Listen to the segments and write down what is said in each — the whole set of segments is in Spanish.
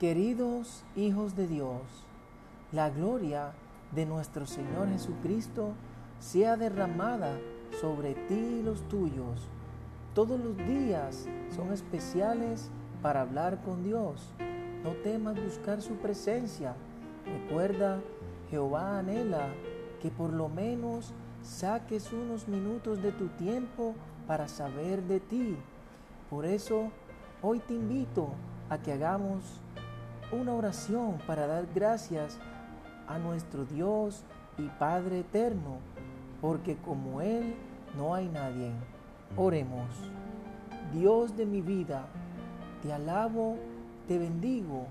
Queridos hijos de Dios, la gloria de nuestro Señor Jesucristo sea derramada sobre ti y los tuyos. Todos los días son especiales para hablar con Dios. No temas buscar su presencia. Recuerda, Jehová anhela que por lo menos saques unos minutos de tu tiempo para saber de ti. Por eso, hoy te invito a que hagamos una oración para dar gracias a nuestro Dios y Padre eterno, porque como Él no hay nadie. Oremos. Dios de mi vida, te alabo, te bendigo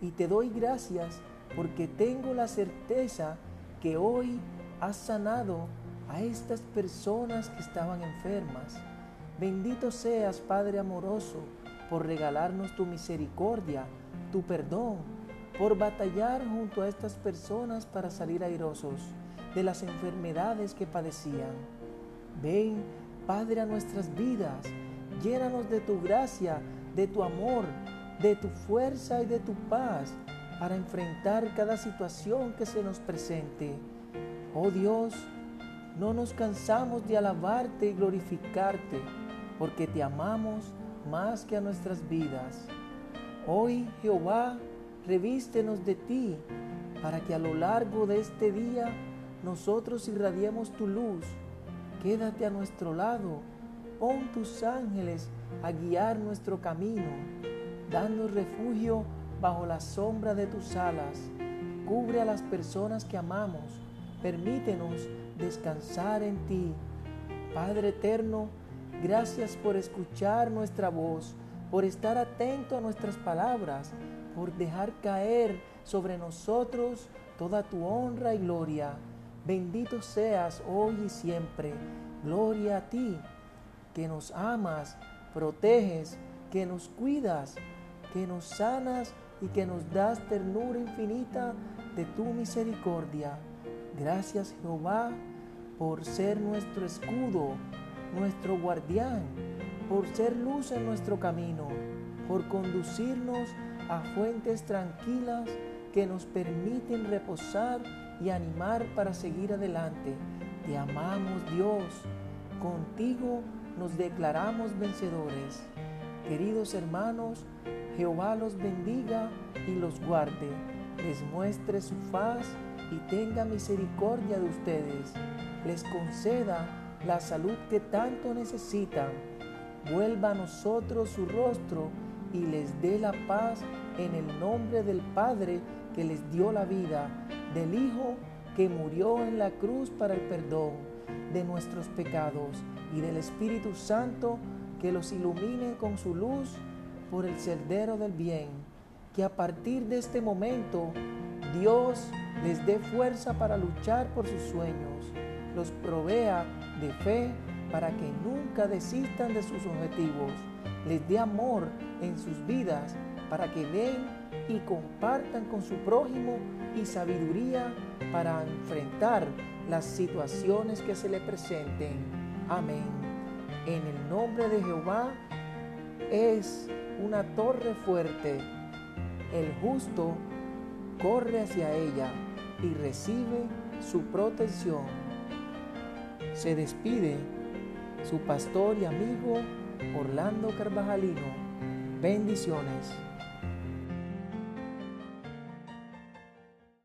y te doy gracias porque tengo la certeza que hoy has sanado a estas personas que estaban enfermas. Bendito seas, Padre amoroso, por regalarnos tu misericordia tu perdón, por batallar junto a estas personas para salir airosos de las enfermedades que padecían. Ven, Padre, a nuestras vidas, llénanos de tu gracia, de tu amor, de tu fuerza y de tu paz para enfrentar cada situación que se nos presente. Oh Dios, no nos cansamos de alabarte y glorificarte, porque te amamos más que a nuestras vidas. Hoy, Jehová, revístenos de ti, para que a lo largo de este día nosotros irradiemos tu luz. Quédate a nuestro lado, pon tus ángeles a guiar nuestro camino. Danos refugio bajo la sombra de tus alas. Cubre a las personas que amamos. Permítenos descansar en ti. Padre eterno, gracias por escuchar nuestra voz por estar atento a nuestras palabras, por dejar caer sobre nosotros toda tu honra y gloria. Bendito seas hoy y siempre. Gloria a ti, que nos amas, proteges, que nos cuidas, que nos sanas y que nos das ternura infinita de tu misericordia. Gracias Jehová por ser nuestro escudo, nuestro guardián por ser luz en nuestro camino, por conducirnos a fuentes tranquilas que nos permiten reposar y animar para seguir adelante. Te amamos Dios, contigo nos declaramos vencedores. Queridos hermanos, Jehová los bendiga y los guarde, les muestre su faz y tenga misericordia de ustedes, les conceda la salud que tanto necesitan vuelva a nosotros su rostro y les dé la paz en el nombre del Padre que les dio la vida, del Hijo que murió en la cruz para el perdón de nuestros pecados y del Espíritu Santo que los ilumine con su luz por el sendero del bien. Que a partir de este momento Dios les dé fuerza para luchar por sus sueños, los provea de fe para que nunca desistan de sus objetivos, les dé amor en sus vidas para que den y compartan con su prójimo y sabiduría para enfrentar las situaciones que se le presenten. Amén. En el nombre de Jehová es una torre fuerte. El justo corre hacia ella y recibe su protección. Se despide su pastor y amigo Orlando Carvajalino. Bendiciones.